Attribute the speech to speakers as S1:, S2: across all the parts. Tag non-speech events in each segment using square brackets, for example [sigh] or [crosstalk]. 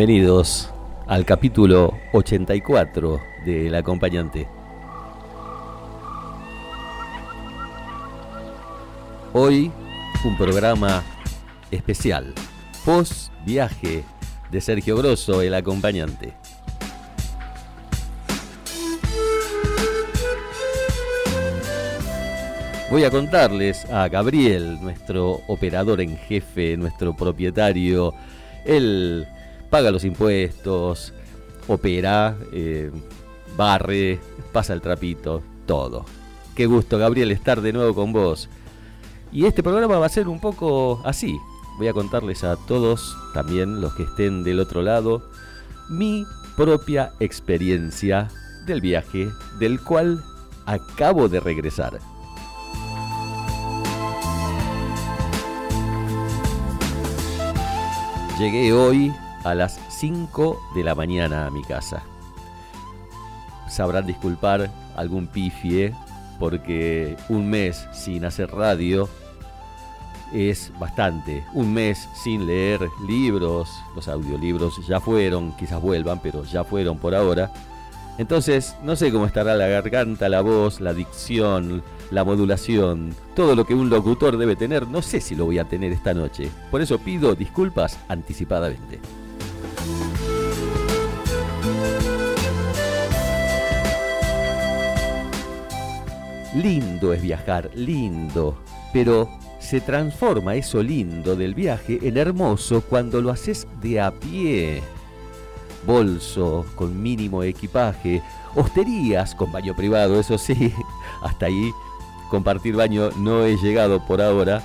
S1: Bienvenidos al capítulo 84 del acompañante. Hoy un programa especial, post viaje de Sergio Grosso, el acompañante. Voy a contarles a Gabriel, nuestro operador en jefe, nuestro propietario, el paga los impuestos, opera, eh, barre, pasa el trapito, todo. Qué gusto, Gabriel, estar de nuevo con vos. Y este programa va a ser un poco así. Voy a contarles a todos, también los que estén del otro lado, mi propia experiencia del viaje del cual acabo de regresar. Llegué hoy a las 5 de la mañana a mi casa. Sabrán disculpar algún pifie porque un mes sin hacer radio es bastante. Un mes sin leer libros, los audiolibros ya fueron, quizás vuelvan, pero ya fueron por ahora. Entonces, no sé cómo estará la garganta, la voz, la dicción, la modulación, todo lo que un locutor debe tener, no sé si lo voy a tener esta noche. Por eso pido disculpas anticipadamente. Lindo es viajar, lindo, pero se transforma eso lindo del viaje en hermoso cuando lo haces de a pie. Bolso con mínimo equipaje, hosterías con baño privado, eso sí, [laughs] hasta ahí compartir baño no he llegado por ahora.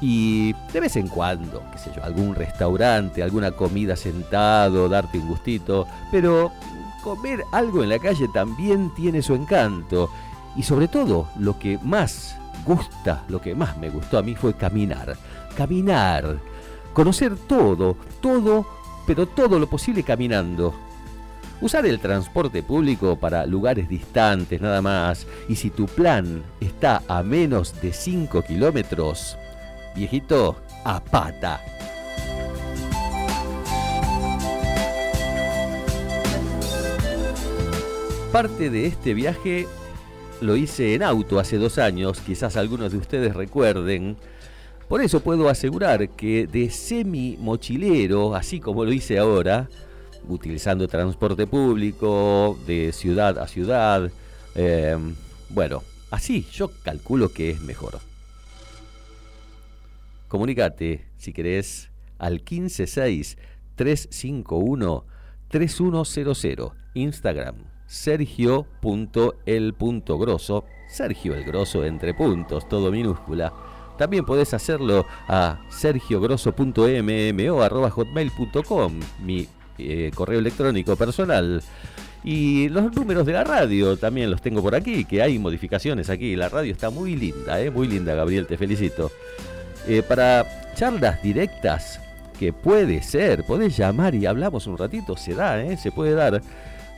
S1: Y de vez en cuando, qué sé yo, algún restaurante, alguna comida sentado, darte un gustito, pero comer algo en la calle también tiene su encanto y sobre todo, lo que más gusta, lo que más me gustó a mí fue caminar. Caminar. Conocer todo, todo, pero todo lo posible caminando. Usar el transporte público para lugares distantes nada más. Y si tu plan está a menos de 5 kilómetros, viejito, a pata. Parte de este viaje lo hice en auto hace dos años, quizás algunos de ustedes recuerden. Por eso puedo asegurar que de semi mochilero, así como lo hice ahora, utilizando transporte público de ciudad a ciudad, eh, bueno, así yo calculo que es mejor. Comunícate, si querés, al 156 351 3100 Instagram sergio.el.grosso, Sergio el Grosso entre puntos, todo minúscula. También podés hacerlo a sergiogrosso.mmo.hotmail.com, mi eh, correo electrónico personal. Y los números de la radio también los tengo por aquí, que hay modificaciones aquí. La radio está muy linda, eh, muy linda, Gabriel, te felicito. Eh, para charlas directas, que puede ser, podés llamar y hablamos un ratito, se da, ¿eh? se puede dar.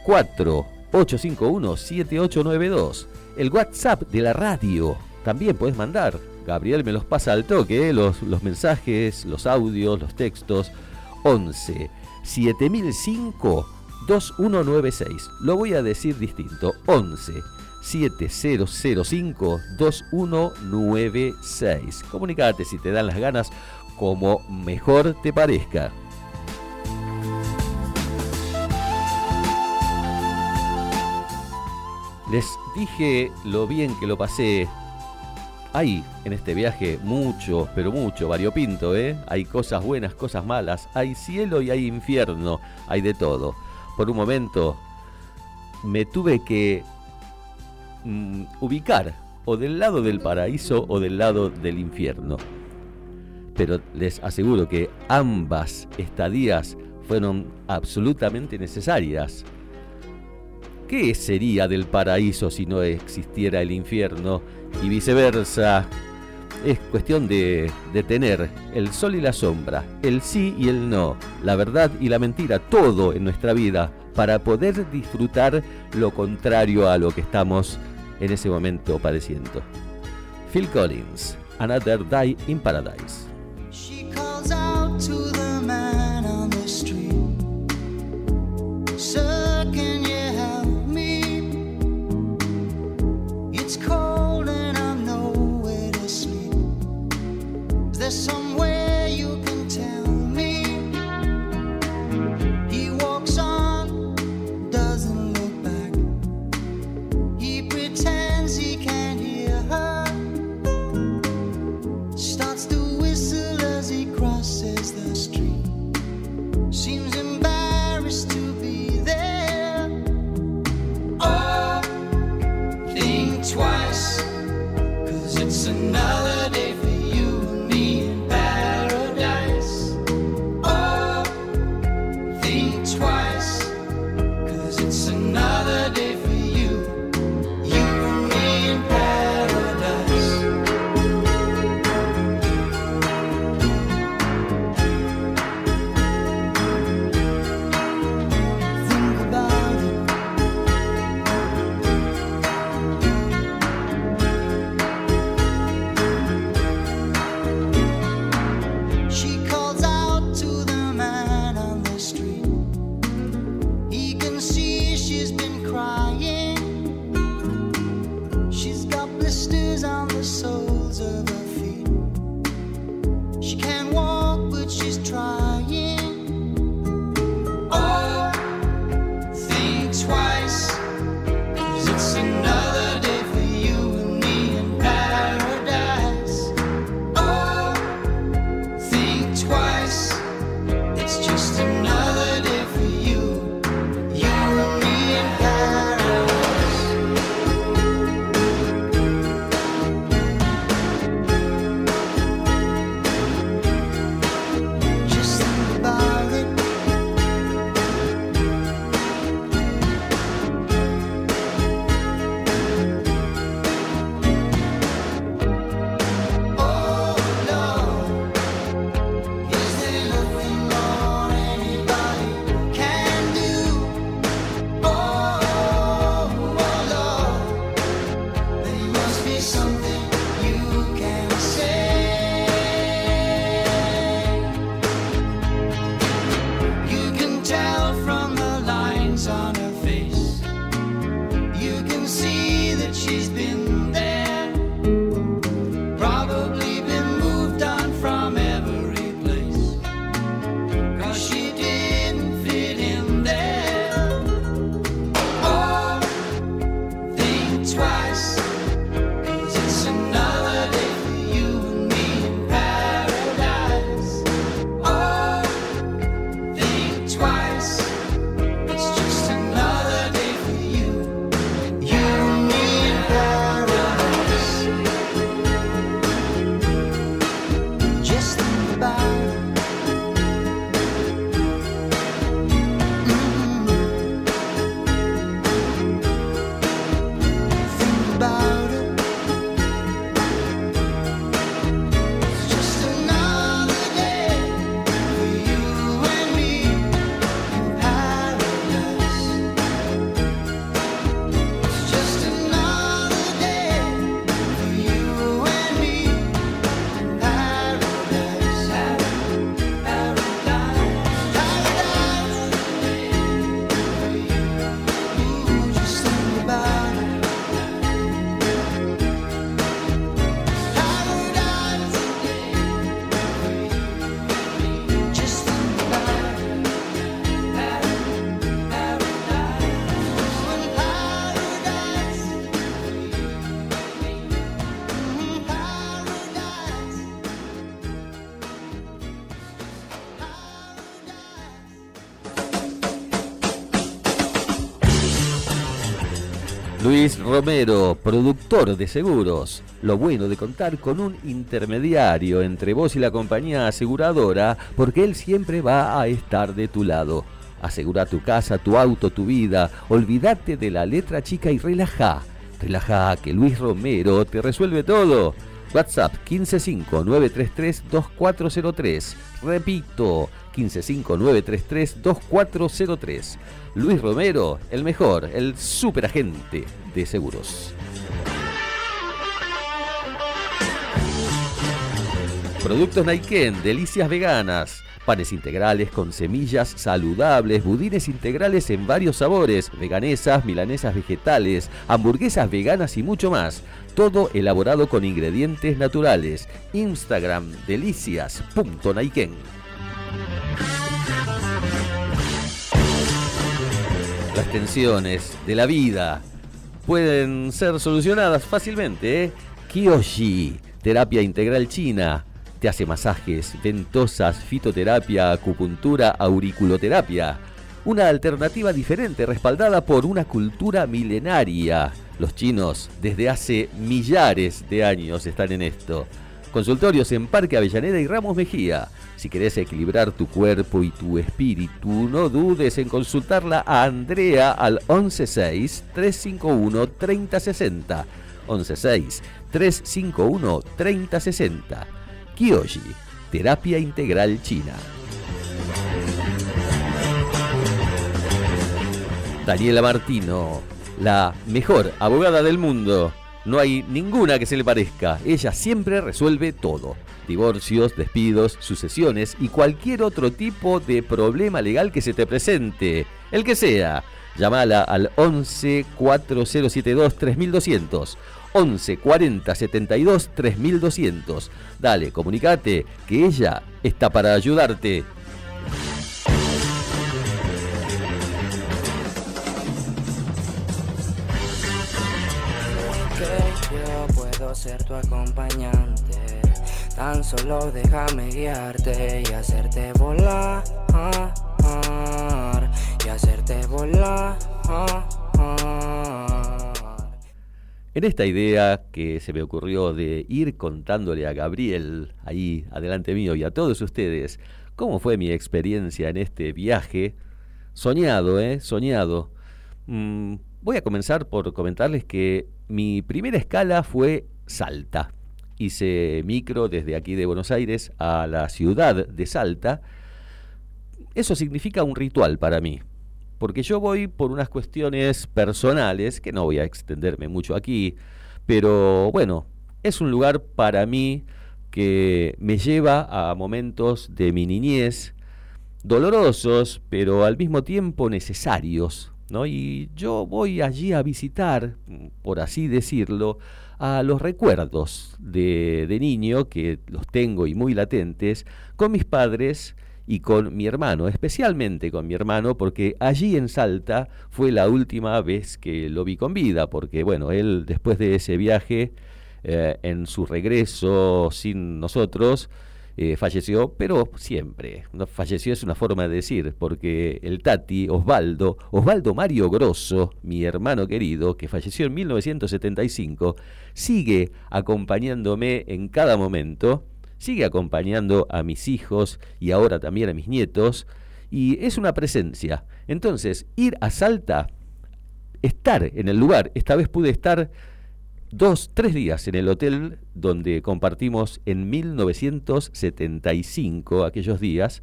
S1: 4 851-7892. El WhatsApp de la radio también puedes mandar. Gabriel me los pasa al toque, eh, los, los mensajes, los audios, los textos. 11 7005 2196. Lo voy a decir distinto. 11 7005 2196. Comunicate si te dan las ganas como mejor te parezca. Les dije lo bien que lo pasé
S2: hay en este viaje mucho, pero mucho variopinto, ¿eh? Hay cosas buenas, cosas malas, hay cielo y hay infierno, hay de todo. Por un momento me tuve que mm, ubicar o del lado del paraíso o del lado del infierno. Pero les aseguro que ambas estadías fueron absolutamente necesarias. ¿Qué sería del paraíso si no existiera el infierno? Y viceversa. Es cuestión de, tener el sol y la sombra, el sí y el no, la verdad y la mentira, todo en nuestra vida para poder disfrutar lo contrario a lo que estamos en ese momento padeciendo. Phil Collins, Another Day in Paradise.
S1: Romero, productor de seguros. Lo bueno de contar con un intermediario entre vos y la compañía aseguradora, porque él siempre va a estar de tu lado. Asegura tu casa, tu auto, tu vida. Olvídate de la letra chica y relaja. Relaja, que Luis Romero te resuelve todo. WhatsApp 155-933-2403. Repito, 155-933-2403. Luis Romero, el mejor, el superagente de seguros. Productos Naiken, delicias veganas. Panes integrales con semillas saludables, budines integrales en varios sabores, veganesas, milanesas vegetales, hamburguesas veganas y mucho más. Todo elaborado con ingredientes naturales. Instagram delicias.naiken. Las tensiones de la vida pueden ser solucionadas fácilmente. ¿eh? Kiyoshi, terapia integral china, te hace masajes, ventosas, fitoterapia, acupuntura, auriculoterapia. Una alternativa diferente respaldada por una cultura milenaria. Los chinos desde hace millares de años están en esto. Consultorios en Parque Avellaneda y Ramos Mejía. Si querés equilibrar tu cuerpo y tu espíritu, no dudes en consultarla a Andrea al 116-351-3060. 116-351-3060. Kiyoshi, terapia integral china. Daniela Martino, la mejor abogada del mundo. No hay ninguna que se le parezca. Ella siempre resuelve todo. Divorcios, despidos, sucesiones y cualquier otro tipo de problema legal que se te presente. El que sea. Llámala al 11 4072 3200. 11 40 72 3200. Dale, comunicate que ella está para ayudarte.
S3: Ser tu acompañante. Tan solo déjame guiarte y hacerte volar. Y hacerte volar.
S1: En esta idea que se me ocurrió de ir contándole a Gabriel, ahí adelante mío, y a todos ustedes, cómo fue mi experiencia en este viaje, soñado, ¿eh? Soñado. Mm, voy a comenzar por comentarles que mi primera escala fue Salta. Hice micro desde aquí de Buenos Aires a la ciudad de Salta. Eso significa un ritual para mí, porque yo voy por unas cuestiones personales, que no voy a extenderme mucho aquí, pero bueno, es un lugar para mí que me lleva a momentos de mi niñez dolorosos, pero al mismo tiempo necesarios. ¿no? Y yo voy allí a visitar, por así decirlo, a los recuerdos de, de niño, que los tengo y muy latentes, con mis padres y con mi hermano, especialmente con mi hermano, porque allí en Salta fue la última vez que lo vi con vida, porque bueno, él después de ese viaje, eh, en su regreso sin nosotros, eh, falleció, pero siempre. No, falleció es una forma de decir, porque el Tati, Osvaldo, Osvaldo Mario Grosso, mi hermano querido, que falleció en 1975, sigue acompañándome en cada momento, sigue acompañando a mis hijos y ahora también a mis nietos, y es una presencia. Entonces, ir a Salta, estar en el lugar, esta vez pude estar dos, tres días en el hotel donde compartimos en 1975 aquellos días.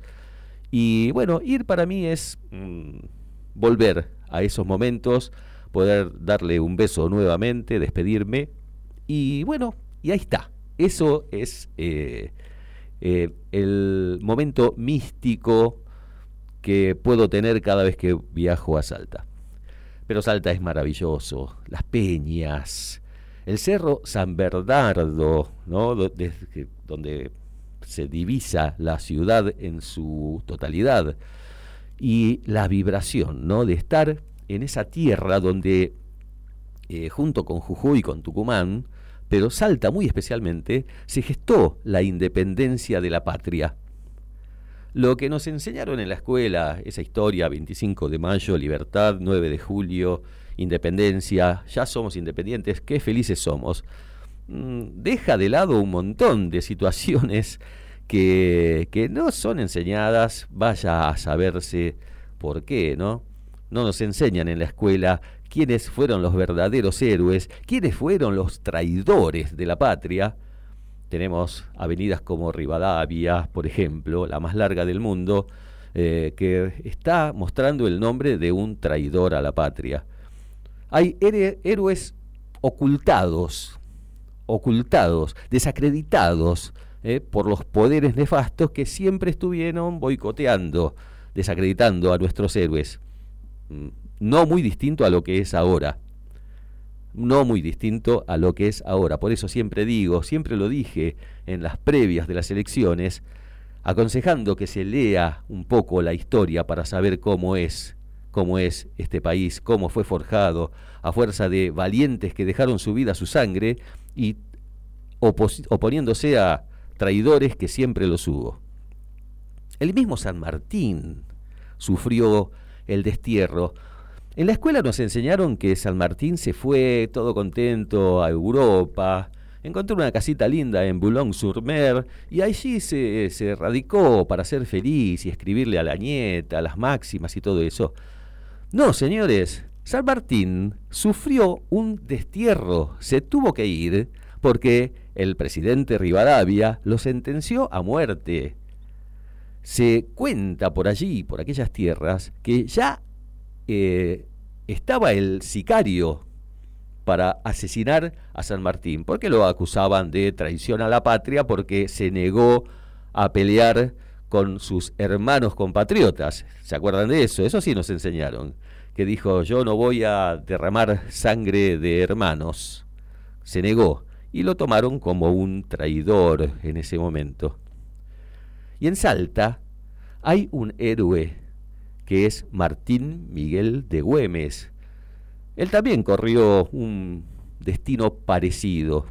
S1: Y bueno, ir para mí es mm, volver a esos momentos, poder darle un beso nuevamente, despedirme. Y bueno, y ahí está. Eso es eh, eh, el momento místico que puedo tener cada vez que viajo a Salta. Pero Salta es maravilloso, las peñas, el cerro San Bernardo, ¿no? donde se divisa la ciudad en su totalidad, y la vibración ¿no? de estar en esa tierra donde, eh, junto con Jujuy y con Tucumán, pero Salta muy especialmente, se gestó la independencia de la patria. lo que nos enseñaron en la escuela, esa historia, 25 de mayo, libertad, 9 de julio, independencia, ya somos independientes, qué felices somos, mm, deja de lado un montón de situaciones que, que no son enseñadas, vaya a saberse por qué, ¿no? No nos enseñan en la escuela quiénes fueron los verdaderos héroes, quiénes fueron los traidores de la patria, tenemos avenidas como Rivadavia, por ejemplo, la más larga del mundo, eh, que está mostrando el nombre de un traidor a la patria. Hay héroes ocultados, ocultados, desacreditados eh, por los poderes nefastos que siempre estuvieron boicoteando, desacreditando a nuestros héroes. Mm, no muy distinto a lo que es ahora no muy distinto a lo que es ahora. Por eso siempre digo, siempre lo dije en las previas de las elecciones, aconsejando que se lea un poco la historia para saber cómo es, cómo es este país, cómo fue forjado a fuerza de valientes que dejaron su vida, su sangre y oponiéndose a traidores que siempre los hubo. El mismo San Martín sufrió el destierro en la escuela nos enseñaron que San Martín se fue todo contento a Europa, encontró una casita linda en Boulogne-sur-Mer y allí se, se radicó para ser feliz y escribirle a la nieta, las máximas y todo eso. No, señores, San Martín sufrió un destierro, se tuvo que ir porque el presidente Rivadavia lo sentenció a muerte. Se cuenta por allí, por aquellas tierras, que ya eh, estaba el sicario para asesinar a San Martín, porque lo acusaban de traición a la patria porque se negó a pelear con sus hermanos compatriotas. ¿Se acuerdan de eso? Eso sí nos enseñaron. Que dijo, yo no voy a derramar sangre de hermanos. Se negó y lo tomaron como un traidor en ese momento. Y en Salta hay un héroe que es Martín Miguel de Güemes. Él también corrió un destino parecido.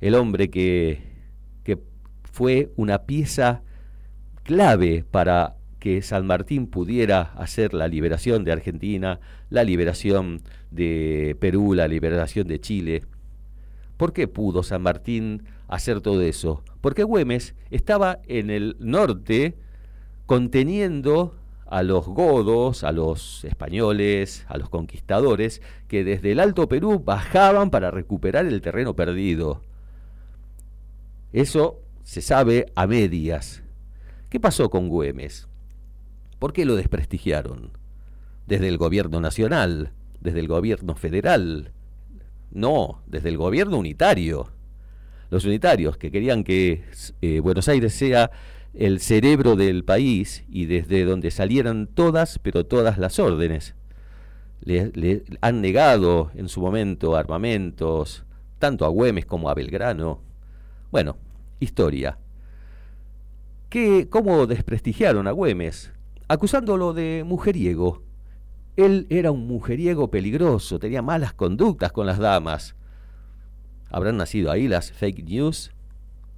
S1: El hombre que, que fue una pieza clave para que San Martín pudiera hacer la liberación de Argentina, la liberación de Perú, la liberación de Chile. ¿Por qué pudo San Martín hacer todo eso? Porque Güemes estaba en el norte conteniendo a los godos, a los españoles, a los conquistadores, que desde el Alto Perú bajaban para recuperar el terreno perdido. Eso se sabe a medias. ¿Qué pasó con Güemes? ¿Por qué lo desprestigiaron? Desde el gobierno nacional, desde el gobierno federal, no, desde el gobierno unitario. Los unitarios que querían que eh, Buenos Aires sea el cerebro del país y desde donde salieran todas, pero todas las órdenes. Le, han negado en su momento armamentos, tanto a Güemes como a Belgrano. Bueno, historia. ¿Qué, ¿Cómo desprestigiaron a Güemes? Acusándolo de mujeriego. Él era un mujeriego peligroso, tenía malas conductas con las damas. ¿Habrán nacido ahí las fake news?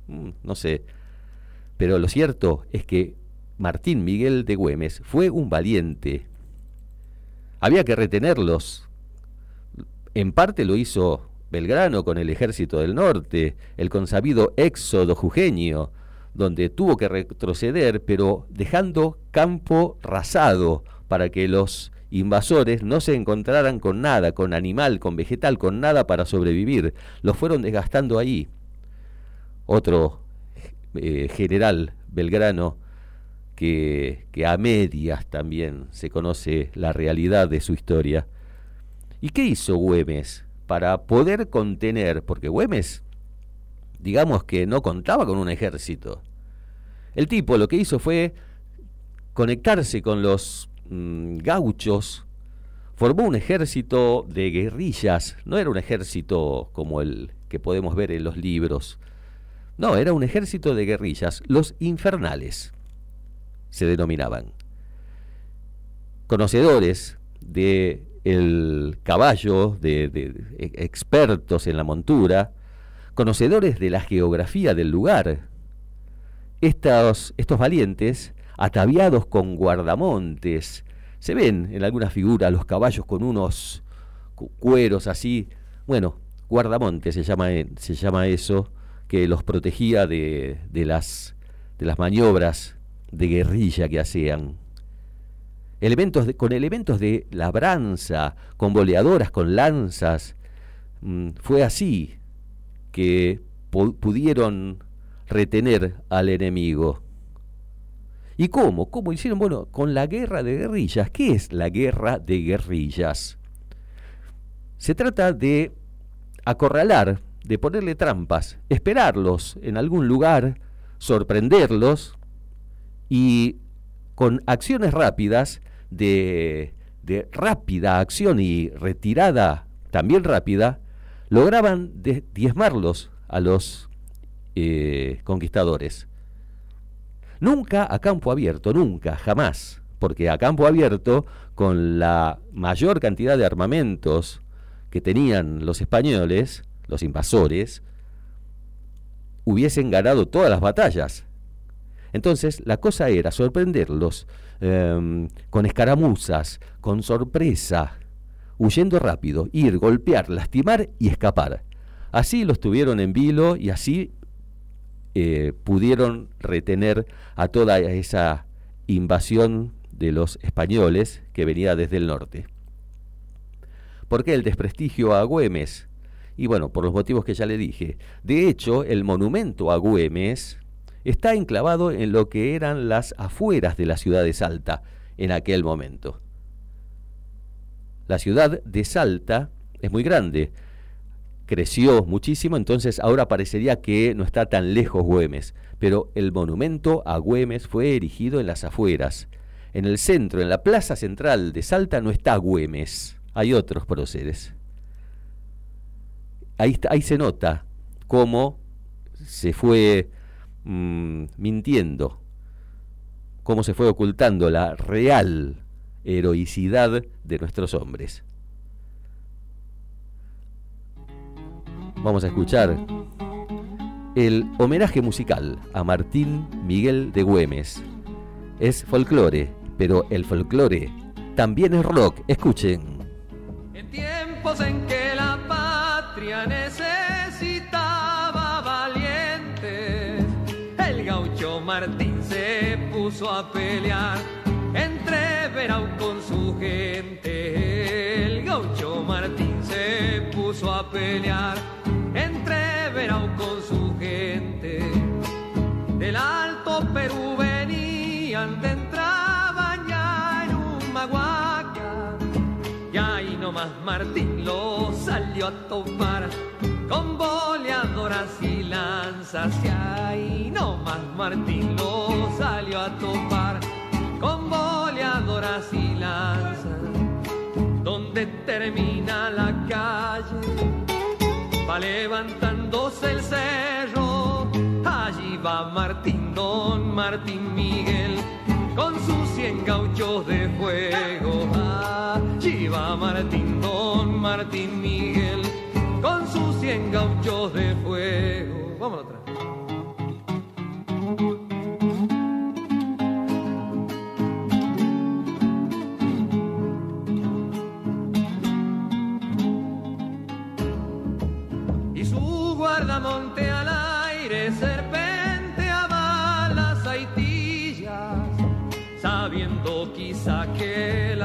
S1: Mm, no sé. Pero lo cierto es que Martín Miguel de Güemes fue un valiente. Había que retenerlos. En parte lo hizo Belgrano con el ejército del norte, el consabido éxodo jujeño, donde tuvo que retroceder, pero dejando campo rasado para que los invasores no se encontraran con nada, con animal, con vegetal, con nada para sobrevivir. Los fueron desgastando ahí. Otro eh, general Belgrano, que, que a medias también se conoce la realidad de su historia. ¿Y qué hizo Güemes para poder contener? Porque Güemes, digamos que no contaba con un ejército. El tipo lo que hizo fue conectarse con los mm, gauchos, formó un ejército de guerrillas, no era un ejército como el que podemos ver en los libros, no, era un ejército de guerrillas, los infernales se denominaban. Conocedores de el caballo, de, expertos en la montura, conocedores de la geografía del lugar. Estos, estos valientes ataviados con guardamontes. Se ven en algunas figuras los caballos con unos cueros así. Bueno, guardamontes se llama, se llama eso, que los protegía de, de, las, de las maniobras de guerrilla que hacían. Elementos con elementos de labranza, con boleadoras, con lanzas. Mm, fue así que pudieron retener al enemigo. ¿Y cómo? ¿Cómo hicieron? Bueno, con la guerra de guerrillas. ¿Qué es la guerra de guerrillas? Se trata de acorralar, de ponerle trampas, esperarlos en algún lugar, sorprenderlos y con acciones rápidas, de, de rápida acción y retirada también rápida, lograban diezmarlos a los eh, conquistadores. Nunca a campo abierto, nunca, jamás, porque a campo abierto, con la mayor cantidad de armamentos que tenían los españoles, los invasores, hubiesen ganado todas las batallas. Entonces la cosa era sorprenderlos em, con escaramuzas, con sorpresa, huyendo rápido, ir, golpear, lastimar y escapar. Así los tuvieron en vilo y así eh, pudieron retener a toda esa invasión de los españoles que venía desde el norte. ¿Por qué el desprestigio a Güemes? Y bueno, por los motivos que ya le dije. De hecho, el monumento a Güemes está enclavado en lo que eran las afueras de la ciudad de Salta en aquel momento. La ciudad de Salta es muy grande, creció muchísimo, entonces ahora parecería que no está tan lejos Güemes, pero el monumento a Güemes fue erigido en las afueras. En el centro, en la plaza central de Salta no está Güemes, hay otros próceres. Ahí, ahí se nota cómo se fue mm, mintiendo, cómo se fue ocultando la real heroicidad de nuestros hombres. Vamos a escuchar el homenaje musical a Martín Miguel de Güemes. Es folclore, pero el folclore también es rock. Escuchen.
S4: En tiempos en que la patria necesitaba valientes, el gaucho Martín se puso a pelear entre Verau con su gente. El gaucho Martín se puso a pelear entre Verau con su gente. Del Alto Perú venían de entraban ya en un maguaca. Y ahí nomás Martín lo salió a topar con boleadoras y lanzas. Y ahí nomás Martín lo salió a topar con boleadoras y lanzas, donde termina la calle, va levantándose el cerro, allí va Martín, don Martín Miguel, con sus cien gauchos de fuego, allí va Martín, don Martín Miguel, con sus cien gauchos de fuego.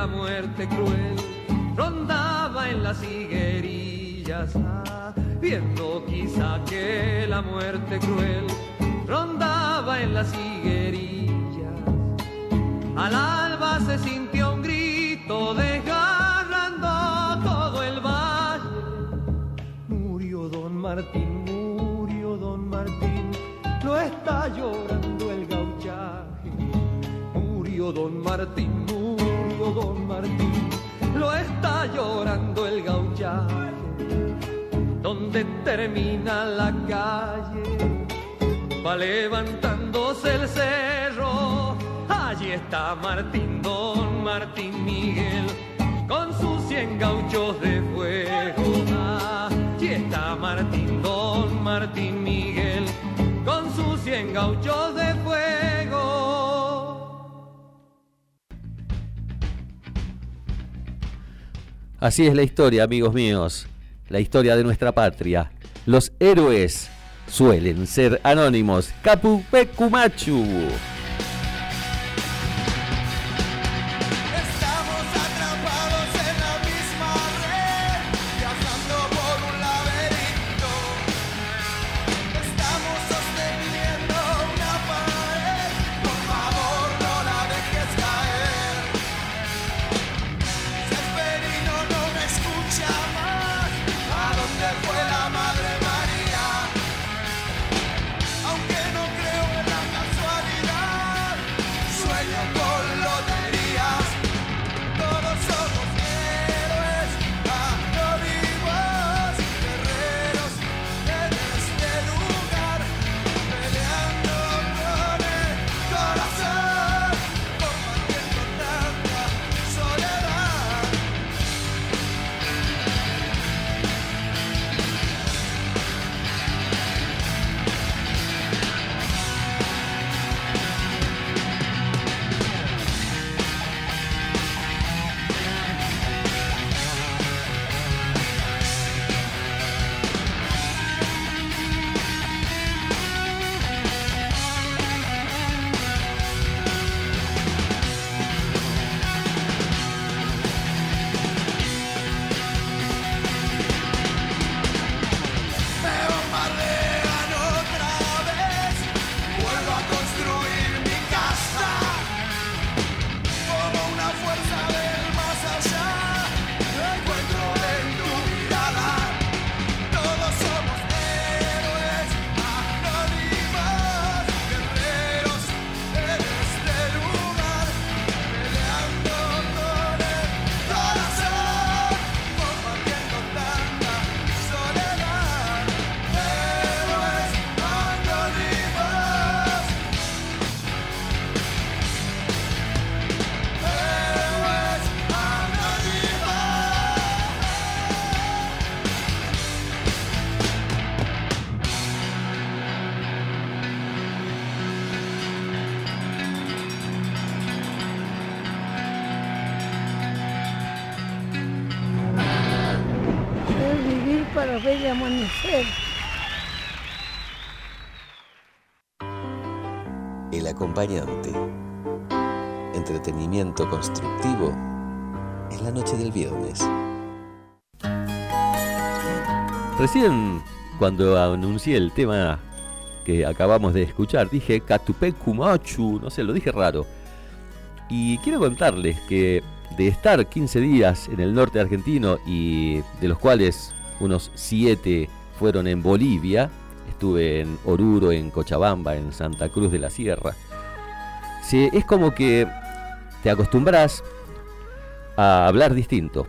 S4: La muerte cruel rondaba en las higuerillas, viendo quizá que la muerte cruel rondaba en las higuerillas. Al alba se sintió un grito desgarrando todo el valle. Murió don Martín no está llorando el gauchaje. Don Martín, murió don Martín, lo está llorando el gauchaje. Donde termina la calle, va levantándose el cerro. Allí está Martín, don Martín Miguel, con sus cien gauchos de fuego. Allí está Martín, don Martín Miguel con sus cien gauchos de fuego.
S1: Así es la historia, amigos míos, la historia de nuestra patria. Los héroes suelen ser anónimos. Capupecumachu. El acompañante. Entretenimiento constructivo en la noche del viernes. Recién, cuando anuncié el tema que acabamos de escuchar, dije Catupé Kumachu, no sé, lo dije raro. Y quiero contarles que de estar 15 días en el norte argentino y de los cuales unos 7 fueron en Bolivia, estuve en Oruro, en Cochabamba, en Santa Cruz de la Sierra. Es como que te acostumbras a hablar distinto.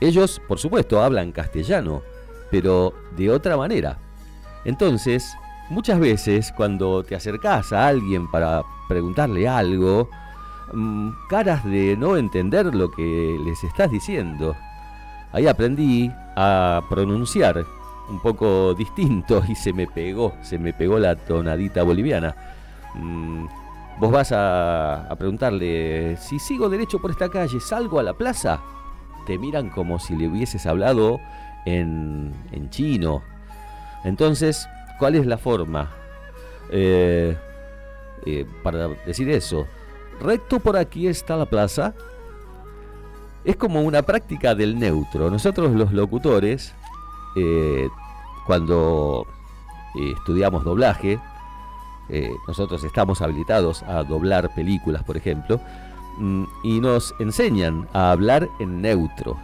S1: Ellos, por supuesto, hablan castellano, pero de otra manera. Entonces, muchas veces cuando te acercas a alguien para preguntarle algo, mm, caras de no entender lo que les estás diciendo. Ahí aprendí a pronunciar un poco distinto [laughs] y se me pegó, se me pegó la tonadita boliviana. Vos vas a, preguntarle, si sigo derecho por esta calle, ¿salgo a la plaza? Te miran como si le hubieses hablado en, chino. Entonces, ¿cuál es la forma eh, eh, para decir eso? Recto por aquí está la plaza. Es como una práctica del neutro. Nosotros los locutores eh, cuando estudiamos doblaje, eh, nosotros estamos habilitados a doblar películas, por ejemplo, mm, y nos enseñan a hablar en neutro.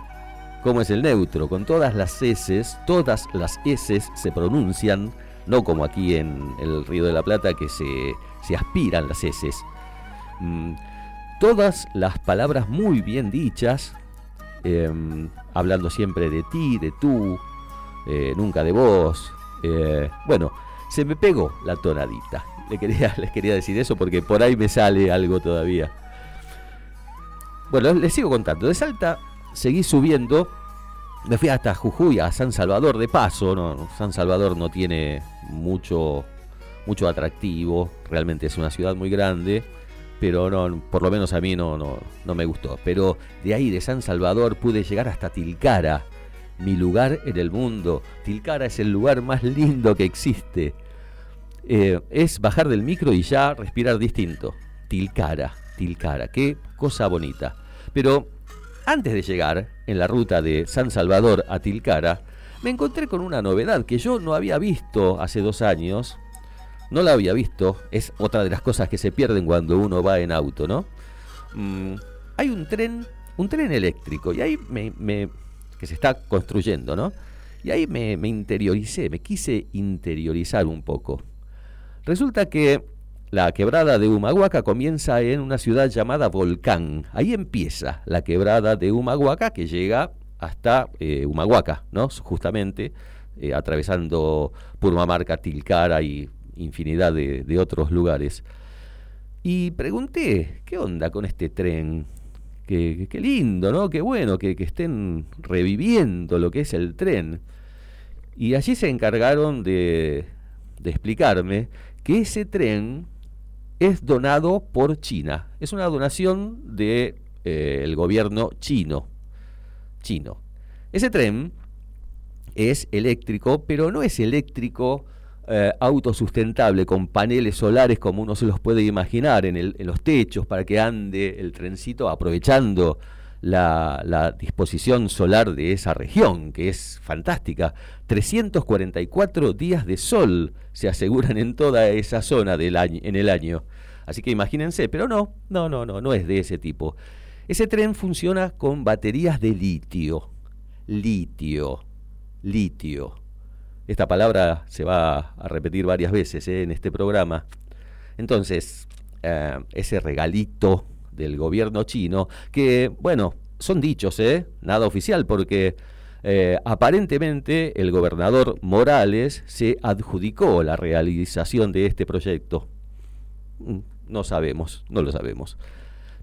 S1: ¿Cómo es el neutro? Con todas las S, todas las S se pronuncian, no como aquí en el Río de la Plata que se, aspiran las S. Mm, todas las palabras muy bien dichas, em, hablando siempre de ti, de tú, eh, nunca de voz. Eh, bueno, se me pegó la tonadita. [laughs] Le quería, les quería decir eso porque por ahí me sale algo todavía. Bueno, les sigo contando. De Salta seguí subiendo. Me fui hasta Jujuy, a San Salvador de paso. No, San Salvador no tiene mucho, mucho atractivo. Realmente es una ciudad muy grande. pero no, por lo menos a mí no, no, no me gustó. Pero de ahí, de San Salvador, pude llegar hasta Tilcara, mi lugar en el mundo. Tilcara es el lugar más lindo que existe. Eh, es bajar del micro y ya respirar distinto. Tilcara, Tilcara, qué cosa bonita. Pero antes de llegar en la ruta de San Salvador a Tilcara, me encontré con una novedad que yo no había visto hace dos años. No la había visto, es otra de las cosas que se pierden cuando uno va en auto, ¿no? Mm, hay un tren, un tren eléctrico, y ahí me, que se está construyendo, ¿no? Y ahí me, me interioricé, me quise interiorizar un poco. Resulta que la quebrada de Humahuaca comienza en una ciudad llamada Volcán. Ahí empieza la quebrada de Humahuaca que llega hasta eh, Humahuaca, ¿no? Justamente eh, atravesando Purmamarca, Tilcara y infinidad de, otros lugares. Y pregunté, ¿qué onda con este tren? Qué, lindo, ¿no? Qué bueno que, que estén reviviendo lo que es el tren. Y allí se encargaron de, de explicarme que ese tren es donado por China. Es una donación del de, eh, gobierno chino. Chino. Ese tren es eléctrico, pero no es eléctrico eh, autosustentable con paneles solares como uno se los puede imaginar en, en los techos para que ande el trencito aprovechando la, disposición solar de esa región, que es fantástica. 344 días de sol se aseguran en toda esa zona del año, en el año. Así que imagínense, pero no, no, no, no, no es de ese tipo. Ese tren funciona con baterías de litio. Litio, litio. Esta palabra se va a repetir varias veces ¿eh? en este programa. Entonces, eh, ese regalito del gobierno chino, que, bueno, son dichos, ¿eh? Nada oficial, porque eh, aparentemente el gobernador Morales se adjudicó la realización de este proyecto. Mm, no sabemos, no lo sabemos.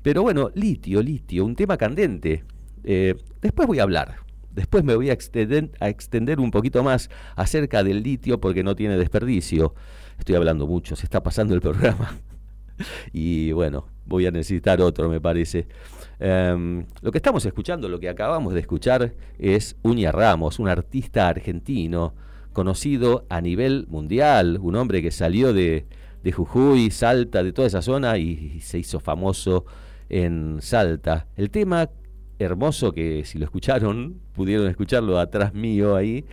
S1: Pero bueno, litio, litio, un tema candente. Eh, después voy a hablar, después me voy a extender, a extender un poquito más acerca del litio porque no tiene desperdicio. Estoy hablando mucho, se está pasando el programa. [laughs] [laughs] y bueno, voy a necesitar otro, me parece. Em, lo que estamos escuchando, lo que acabamos de escuchar, es Uña Ramos, un artista argentino conocido a nivel mundial, un hombre que salió de, de Jujuy, Salta, de toda esa zona y, se hizo famoso en Salta. El tema hermoso que si lo escucharon, pudieron escucharlo atrás mío ahí,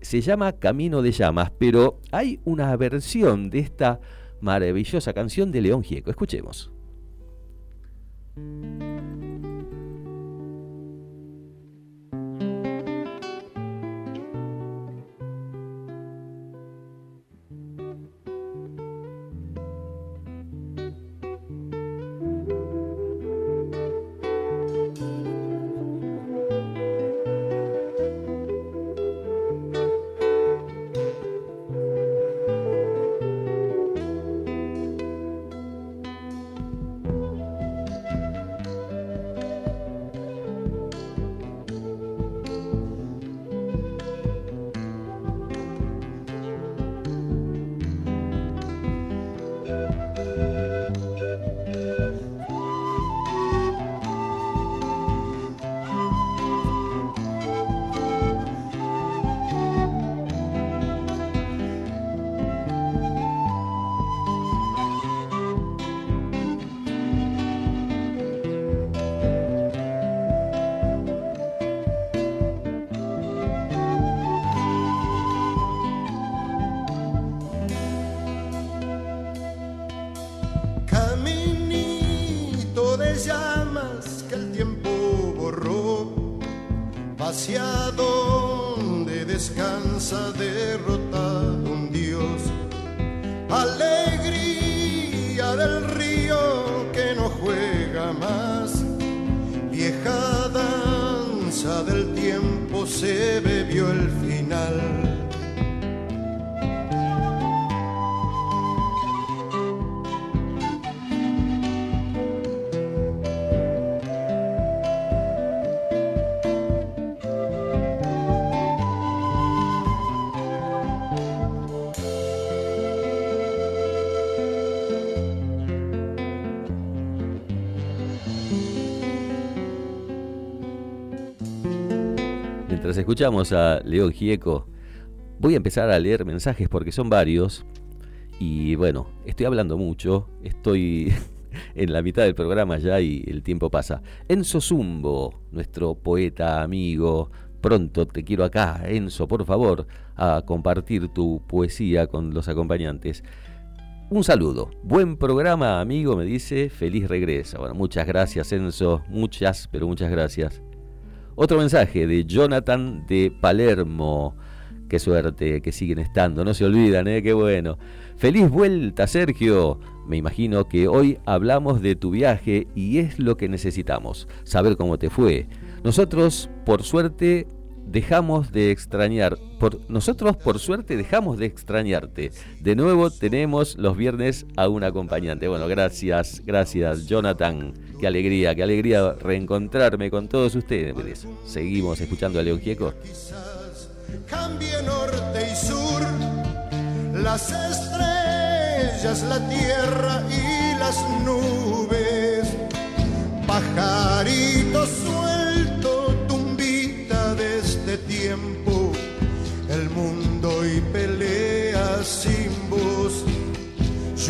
S1: se llama Camino de Llamas, pero hay una versión de esta maravillosa canción de León Gieco. Escuchemos. descansa
S5: derrotado un dios. Alegría del río que no juega más, vieja danza del tiempo se bebió el fin
S1: escuchamos a León Gieco, voy a empezar a leer mensajes porque son varios. Y bueno, estoy hablando mucho, estoy [laughs] en la mitad del programa ya y el tiempo pasa. Enzo Zumbo, nuestro poeta amigo, pronto te quiero acá, Enzo, por favor, a compartir tu poesía con los acompañantes. Un saludo, buen programa amigo, me dice, feliz regreso. Bueno, muchas gracias Enzo, muchas, pero muchas gracias. Otro mensaje de Jonathan de Palermo. Qué suerte que siguen estando, no se olvidan, ¿eh? qué bueno. Feliz vuelta, Sergio. Me imagino que hoy hablamos de tu viaje y es lo que necesitamos, saber cómo te fue. Nosotros, por suerte, dejamos de extrañar. Por, nosotros, por suerte, dejamos de extrañarte. De nuevo tenemos los viernes a un acompañante. Bueno, gracias, gracias, Jonathan. Qué alegría, qué alegría reencontrarme con todos ustedes. Seguimos escuchando a León Gieco.
S5: Cambie norte y sur, las estrellas, la tierra y las nubes, pajarito suelto,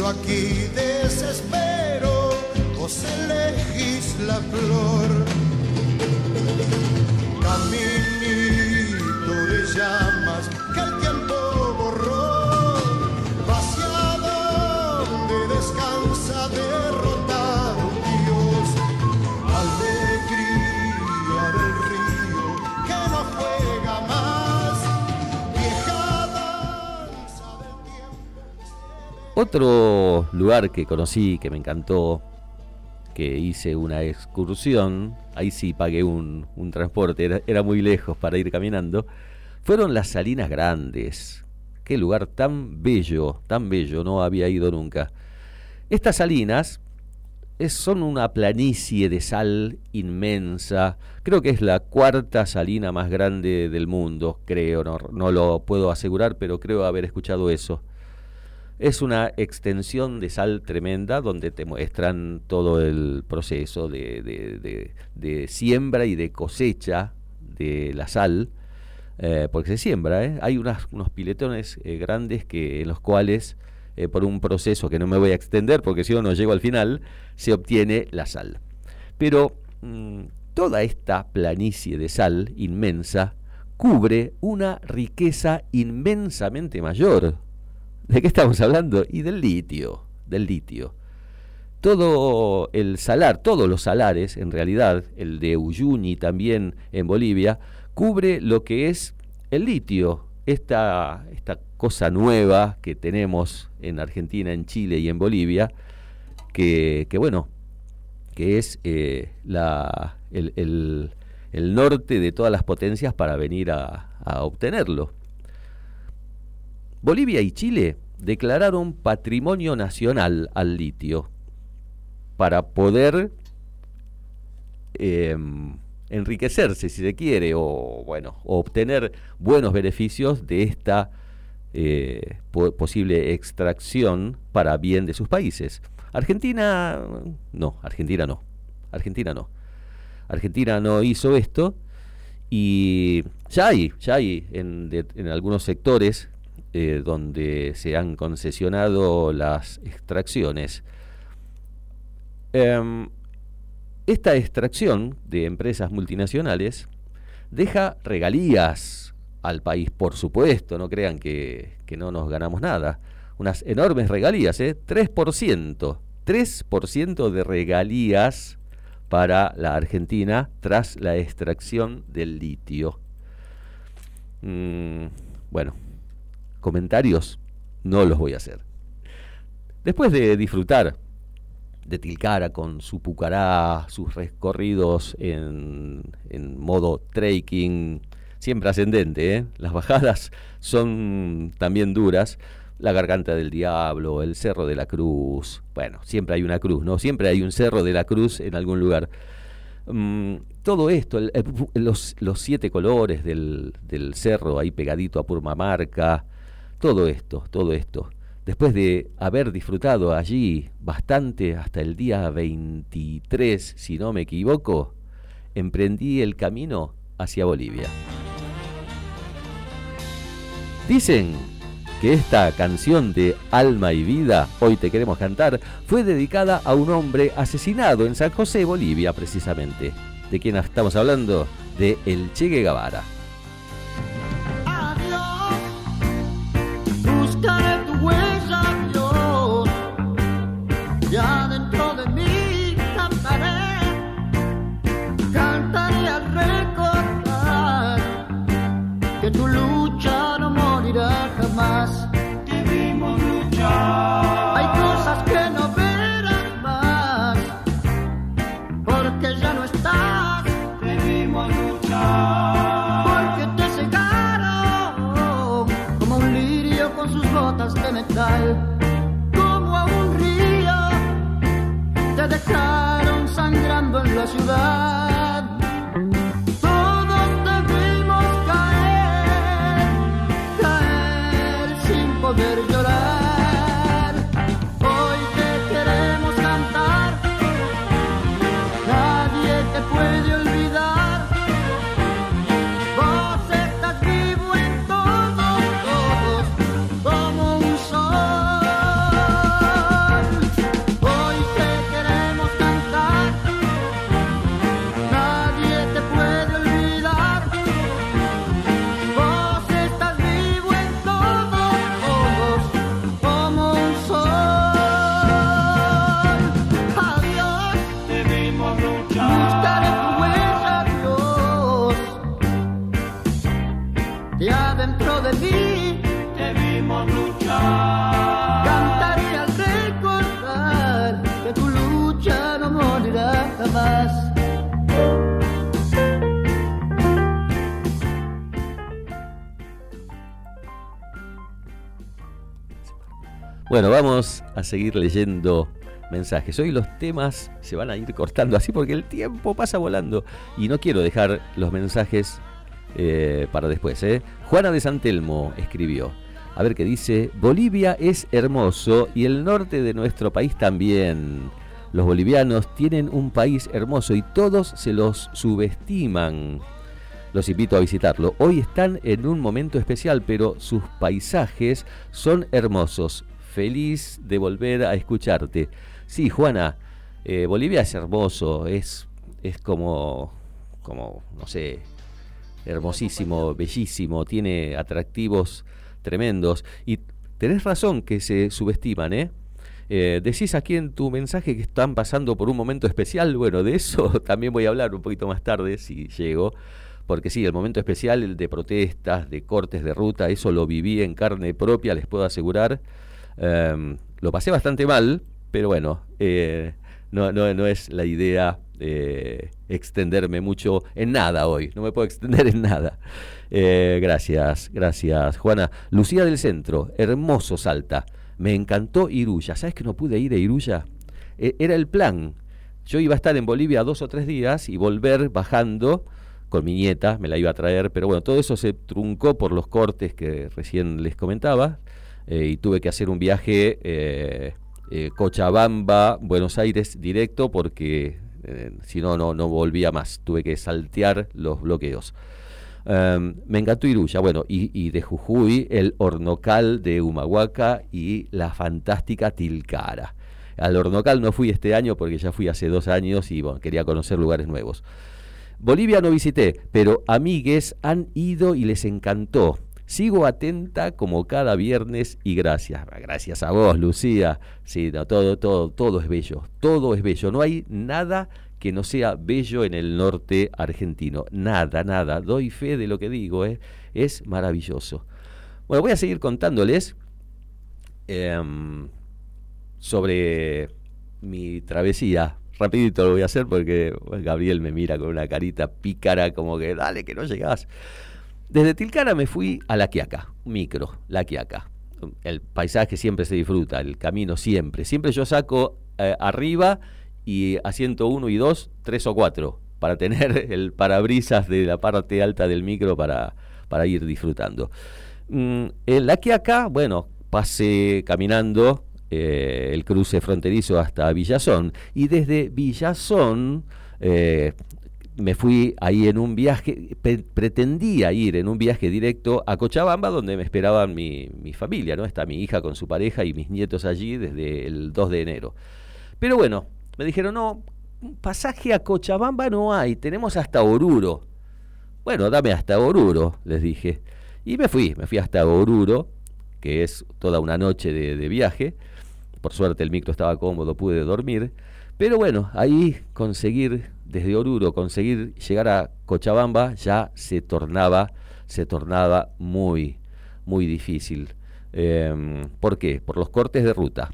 S5: Aquí desespero, vos elegís la flor. Caminito de llamas que el tiempo
S1: Otro lugar que conocí, que me encantó, que hice una excursión, ahí sí pagué un, transporte, era, muy lejos para ir caminando, fueron las Salinas Grandes. Qué lugar tan bello, tan bello, no había ido nunca. Estas salinas son una planicie de sal inmensa. Creo que es la cuarta salina más grande del mundo, creo, no, no lo puedo asegurar, pero creo haber escuchado eso. Es una extensión de sal tremenda donde te muestran todo el proceso de, de- siembra y de cosecha de la sal, eh, porque se siembra, ¿eh? hay unas- unos piletones eh, grandes que, en los cuales, por un proceso que no me voy a extender porque si no no llego al final, se obtiene la sal. Pero mm, toda esta planicie de sal inmensa cubre una riqueza inmensamente mayor. ¿De qué estamos hablando? Y del litio, del litio. Todo el salar, todos los salares, en realidad, el de Uyuni también en Bolivia, cubre lo que es el litio, esta, esta cosa nueva que tenemos en Argentina, en Chile y en Bolivia, que, que bueno, que es eh, la, el, el- el norte de todas las potencias para venir a, a obtenerlo. Bolivia y Chile declararon patrimonio nacional al litio para poder eh, enriquecerse, si se quiere, o bueno, obtener buenos beneficios de esta eh, po- posible extracción para bien de sus países. Argentina, no, Argentina no, Argentina no. Argentina no hizo esto y ya hay, ya hay en algunos sectores eh, donde se han concesionado las extracciones. Em, esta extracción de empresas multinacionales deja regalías al país, por supuesto, no crean que, que no nos ganamos nada. Unas enormes regalías, ¿eh? 3%, 3% de regalías para la Argentina tras la extracción del litio. Mm, bueno, comentarios no los voy a hacer. Después de disfrutar de Tilcara con su pucará, sus recorridos en, en modo trekking, siempre ascendente, ¿eh? las bajadas son también duras, la garganta del diablo, el cerro de la cruz, bueno, siempre hay una cruz, ¿no? Siempre hay un cerro de la cruz en algún lugar. Mm, todo esto, los, los siete colores del, del cerro ahí pegadito a Purmamarca, todo esto, todo esto. Después de haber disfrutado allí bastante hasta el día 23, si no me equivoco, emprendí el camino hacia Bolivia. Dicen que esta canción de Alma y Vida, Hoy te queremos cantar, fue dedicada a un hombre asesinado en San José, Bolivia, precisamente. ¿De quién estamos hablando? De el Che Guevara.
S2: Sangrando en la ciudad.
S1: Bueno, vamos a seguir leyendo mensajes. Hoy los temas se van a ir cortando así porque el tiempo pasa volando y no quiero dejar los mensajes eh, para después. ¿eh? Juana de Santelmo escribió. A ver qué dice. Bolivia es hermoso y el norte de nuestro país también. Los bolivianos tienen un país hermoso y todos se los subestiman. Los invito a visitarlo. Hoy están en un momento especial, pero sus paisajes son hermosos. Feliz de volver a escucharte. Sí, Juana, eh, Bolivia es hermoso, es, es como, como, no sé, hermosísimo, bellísimo, tiene atractivos tremendos. Y tenés razón que se subestiman, ¿eh? Eh, decís aquí en tu mensaje que están pasando por un momento especial. Bueno, de eso [laughs] también voy a hablar un poquito más tarde, si llego. Porque sí, el momento especial, el de protestas, de cortes de ruta, eso lo viví en carne propia, les puedo asegurar. Em, lo pasé bastante mal, pero bueno, eh, no, no, no es la idea eh, extenderme mucho en nada hoy. No me puedo extender en nada. Eh, gracias, gracias, Juana. Lucía del Centro, hermoso Salta. Me encantó Iruya. ¿Sabes que no pude ir a Iruya? E- era el plan. Yo iba a estar en Bolivia dos o tres días y volver bajando con mi nieta, me la iba a traer, pero bueno, todo eso se truncó por los cortes que recién les comentaba eh, y tuve que hacer un viaje eh, eh, Cochabamba, Buenos Aires directo porque si no, no, no volvía más, tuve que saltear los bloqueos. Um, me encantó Iruya, bueno, y, y, de Jujuy, el Hornocal de Humahuaca y la fantástica Tilcara. Al Hornocal no fui este año porque ya fui hace dos años y bueno, quería conocer lugares nuevos. Bolivia no visité, pero amigues han ido y les encantó. Sigo atenta como cada viernes y gracias. Gracias a vos, Lucía. Sí, todo, todo, todo es bello. Todo es bello. No hay nada que no sea bello en el norte argentino. Nada, nada. Doy fe de lo que digo. ¿eh? Es maravilloso. Bueno, voy a seguir contándoles eh, sobre mi travesía. Rapidito lo voy a hacer porque Gabriel me mira con una carita pícara como que dale que no llegás. Desde Tilcara me fui a La Quiaca, micro, La Quiaca. El paisaje siempre se disfruta, el camino siempre. Siempre yo saco eh, arriba y asiento 1 y 2, 3 o 4, para tener [laughs] el parabrisas de la parte alta del micro para, para ir disfrutando. Mm, en La Quiaca, bueno, pasé caminando eh, el cruce fronterizo hasta Villazón y desde Villazón... Eh, me fui ahí en un viaje, pretendía ir en un viaje directo a Cochabamba, donde me esperaban mi, mi familia, ¿no? Está mi hija con su pareja y mis nietos allí desde el 2 de enero. Pero bueno, me dijeron, no, pasaje a Cochabamba no hay, tenemos hasta Oruro. Bueno, dame hasta Oruro, les dije. Y me fui, me fui hasta Oruro, que es toda una noche de, de viaje. Por suerte el micro estaba cómodo, pude dormir. Pero bueno, ahí conseguir, desde Oruro, conseguir llegar a Cochabamba ya se tornaba, se tornaba muy, muy difícil. Em, ¿Por qué? Por los cortes de ruta.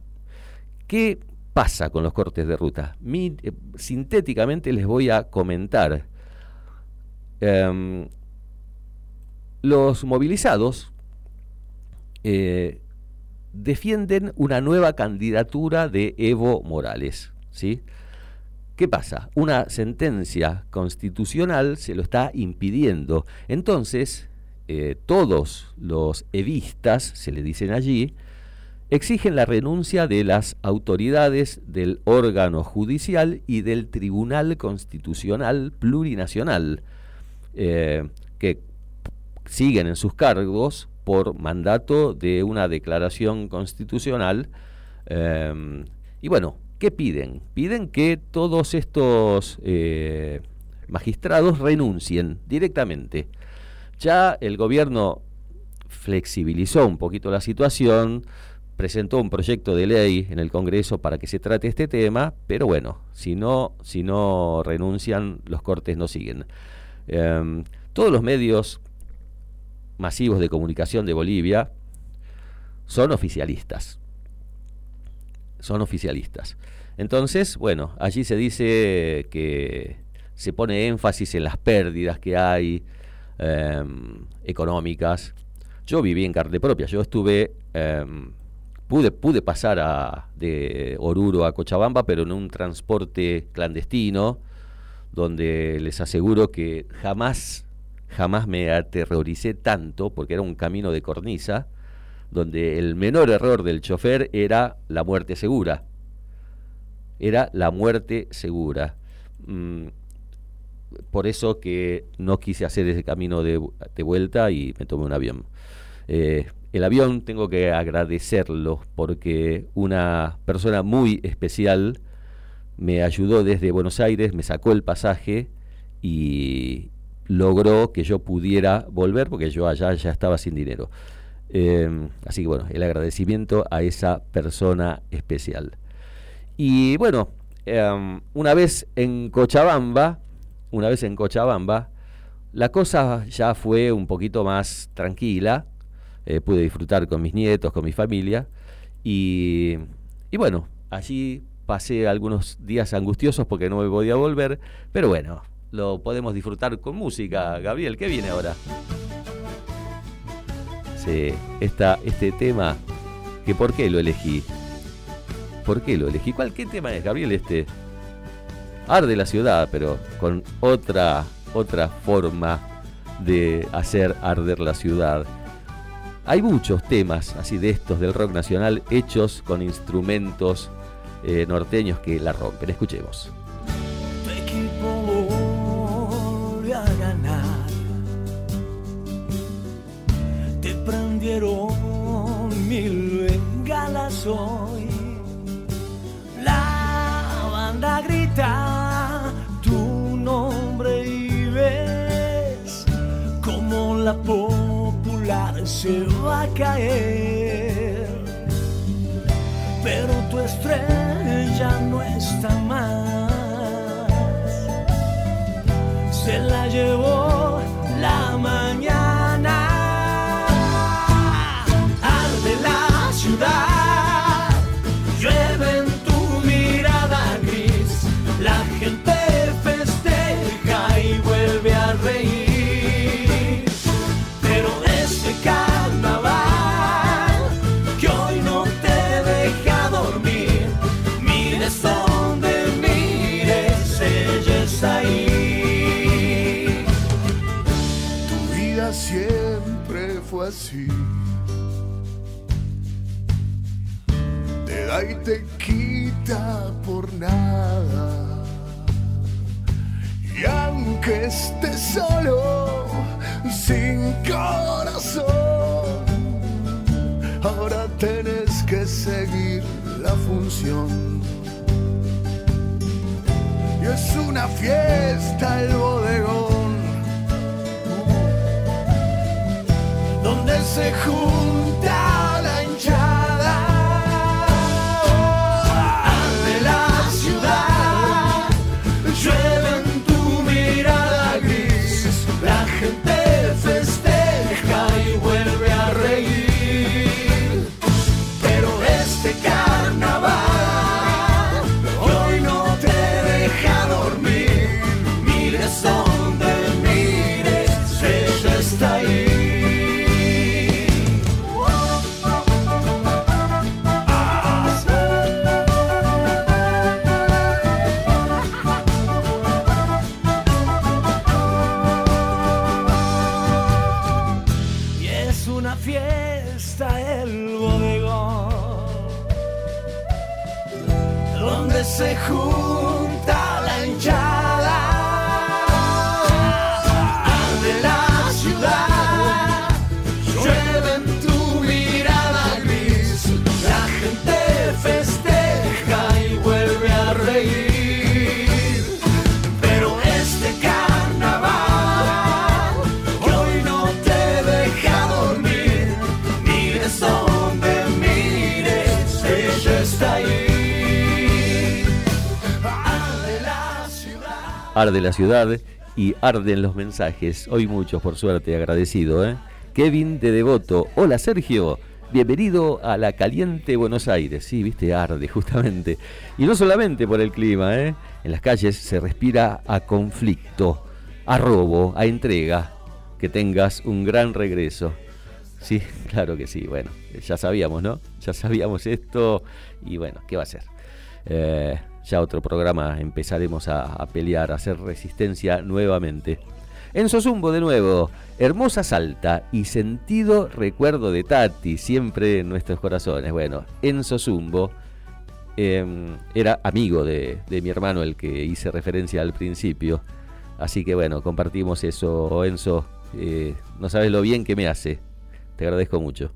S1: ¿Qué pasa con los cortes de ruta? Eh, sintéticamente les voy a comentar. Em, los movilizados eh, defienden una nueva candidatura de Evo Morales. ¿Sí? ¿Qué pasa? Una sentencia constitucional se lo está impidiendo. Entonces, eh, todos los evistas, se le dicen allí, exigen la renuncia de las autoridades del órgano judicial y del Tribunal Constitucional Plurinacional, eh, que siguen en sus cargos por mandato de una declaración constitucional. eh, y bueno, ¿qué piden? Piden que todos estos eh, magistrados renuncien directamente. Ya el gobierno flexibilizó un poquito la situación, presentó un proyecto de ley en el Congreso para que se trate este tema, pero bueno, si no, si no renuncian, los cortes no siguen. Em, todos los medios masivos de comunicación de Bolivia son oficialistas. Son oficialistas. Entonces, bueno, allí se dice que se pone énfasis en las pérdidas que hay em, económicas. Yo viví en carne propia, yo estuve, em, pude, pude pasar a, de Oruro a Cochabamba, pero en un transporte clandestino, donde les aseguro que jamás, jamás me aterroricé tanto, porque era un camino de cornisa, donde el menor error del chofer era la muerte segura. Era la muerte segura. Mm, por eso que no quise hacer ese camino de, de vuelta y me tomé un avión. Eh, el avión tengo que agradecerlo porque una persona muy especial me ayudó desde Buenos Aires, me sacó el pasaje y logró que yo pudiera volver porque yo allá ya estaba sin dinero. Eh, así que bueno, el agradecimiento a esa persona especial. Y bueno, eh, una vez en Cochabamba, una vez en Cochabamba, la cosa ya fue un poquito más tranquila. eh, pude disfrutar con mis nietos, con mi familia. Y, y bueno, allí pasé algunos días angustiosos porque no me podía volver. Pero bueno, lo podemos disfrutar con música. Gabriel, ¿qué viene ahora? Sí, este tema, que ¿por qué lo elegí? ¿Por qué lo elegí? ¿Cuál qué tema es, Gabriel? Este arde la ciudad, pero con otra otra forma de hacer arder la ciudad. Hay muchos temas así de estos del rock nacional hechos con instrumentos eh, norteños que la rompen. Escuchemos.
S6: Te prendieron mil bengalas hoy. La banda grita tu nombre y ves como la popular se va a caer pero tu estrella no está más. Se la llevó
S7: fue así. Te da y te quita por nada.
S6: Y aunque estés solo, sin corazón, ahora tenés que seguir la función. Y es una fiesta el bodegón, donde Arde la ciudad
S1: y arden los mensajes. Hoy muchos, por suerte, agradecido. ¿eh? Kevin de Devoto. Hola Sergio. Bienvenido a la caliente Buenos Aires. Sí, viste, arde justamente. Y no solamente por el clima, ¿eh? En las calles se respira a conflicto, a robo, a entrega. Que tengas un gran regreso. Sí, [laughs] claro que sí. Bueno, ya sabíamos, ¿no? Ya sabíamos esto y bueno, ¿qué va a ser? Eh, ya otro programa empezaremos a, pelear, a hacer resistencia nuevamente. Enzo Zumbo de nuevo, hermosa salta y sentido recuerdo de Tati, siempre en nuestros corazones. Bueno, Enzo Zumbo eh, era amigo de, de mi hermano, el que hice referencia al principio. Así que bueno, compartimos eso, Enzo. eh, no sabes lo bien que me hace. Te agradezco mucho.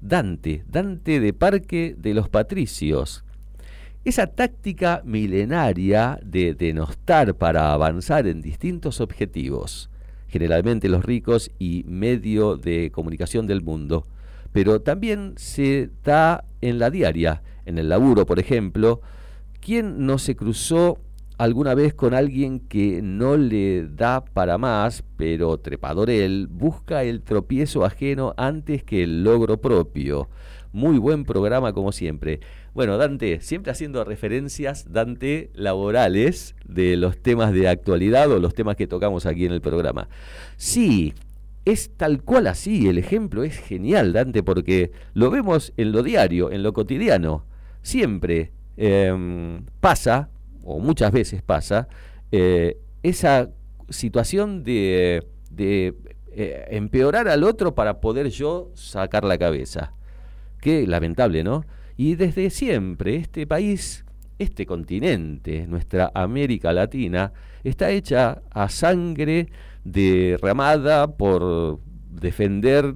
S1: Dante, Dante de Parque de los Patricios. Esa táctica milenaria de denostar para avanzar en distintos objetivos, generalmente los ricos y medio de comunicación del mundo, pero también se da en la diaria, en el laburo, por ejemplo. ¿Quién no se cruzó alguna vez con alguien que no le da para más, pero trepador él, busca el tropiezo ajeno antes que el logro propio? Muy buen programa como siempre. Bueno, Dante, siempre haciendo referencias, Dante, laborales de los temas de actualidad o los temas que tocamos aquí en el programa. Sí, es tal cual así, el ejemplo es genial, Dante, porque lo vemos en lo diario, en lo cotidiano. Siempre eh, pasa, o muchas veces pasa, eh, esa situación de, de eh, empeorar al otro para poder yo sacar la cabeza. Qué lamentable, ¿no? Y desde siempre este país, este continente, nuestra América Latina, está hecha a sangre derramada por defender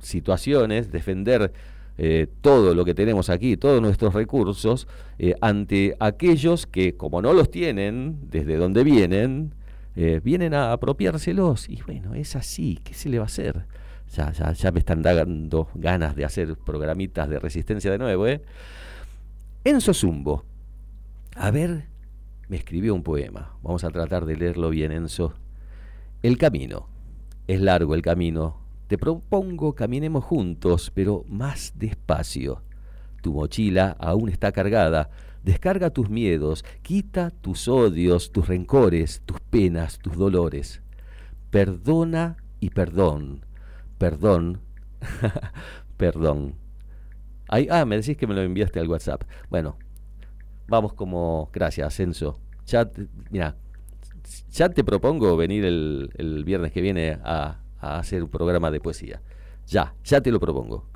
S1: situaciones, defender eh, todo lo que tenemos aquí, todos nuestros recursos, eh, ante aquellos que, como no los tienen, desde donde vienen, eh, vienen a apropiárselos. Y bueno, es así, ¿qué se le va a hacer? Ya, ya, me están dando ganas de hacer programitas de resistencia de nuevo, ¿eh? Enzo Zumbo. A ver, me escribió un poema. Vamos a tratar de leerlo bien, Enzo. El camino. Es largo el camino. Te propongo caminemos juntos, pero más despacio. Tu mochila aún está cargada. Descarga tus miedos, quita tus odios, tus rencores, tus penas, tus dolores. Perdona y perdón perdón, [laughs] perdón. Ah, me decís que me lo enviaste al WhatsApp. Bueno, vamos como, gracias, Enzo. Ya, ya te propongo venir el, el viernes que viene a, a hacer un programa de poesía. Ya, ya te lo propongo.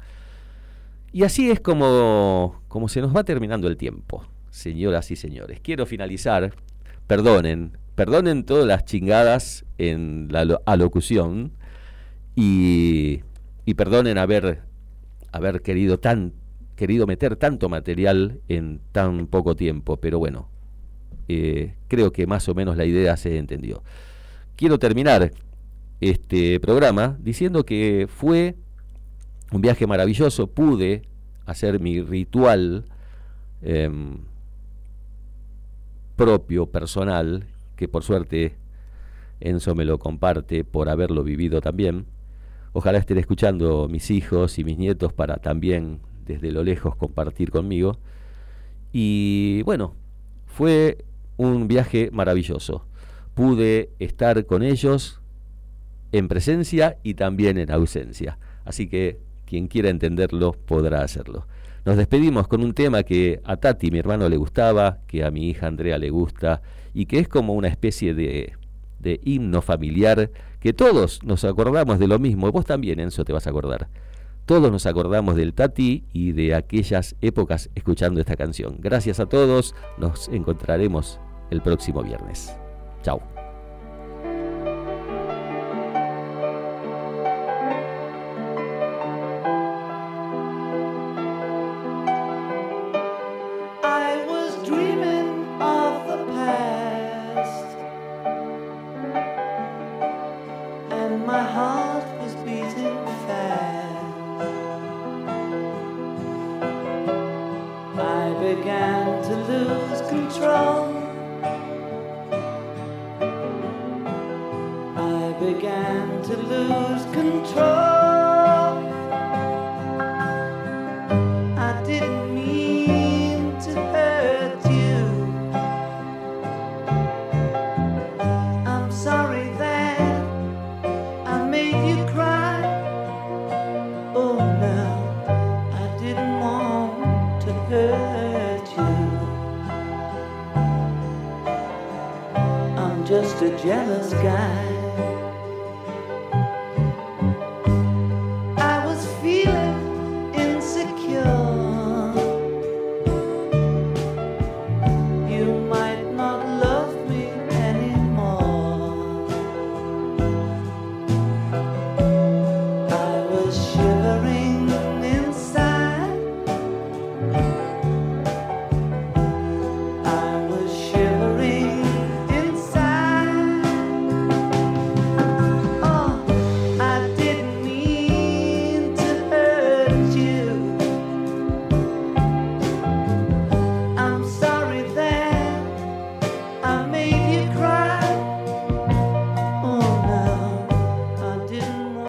S1: Y así es como, como se nos va terminando el tiempo, señoras y señores. Quiero finalizar, perdonen, perdonen todas las chingadas en la alo- alocución y, y perdonen haber, haber querido, tan, querido meter tanto material en tan poco tiempo, pero bueno, eh, creo que más o menos la idea se entendió. Quiero terminar este programa diciendo que fue un viaje maravilloso, pude hacer mi ritual em, propio, personal, que por suerte Enzo me lo comparte por haberlo vivido también. Ojalá estén escuchando mis hijos y mis nietos para también desde lo lejos compartir conmigo. Y bueno, fue un viaje maravilloso. Pude estar con ellos en presencia y también en ausencia. Así que quien quiera entenderlo podrá hacerlo. Nos despedimos con un tema que a Tati, mi hermano, le gustaba, que a mi hija Andrea le gusta y que es como una especie de, de himno familiar que todos nos acordamos de lo mismo. Vos también, Enzo, te vas a acordar. Todos nos acordamos del Tati y de aquellas épocas escuchando esta canción. Gracias a todos, nos encontraremos el próximo viernes. Chao.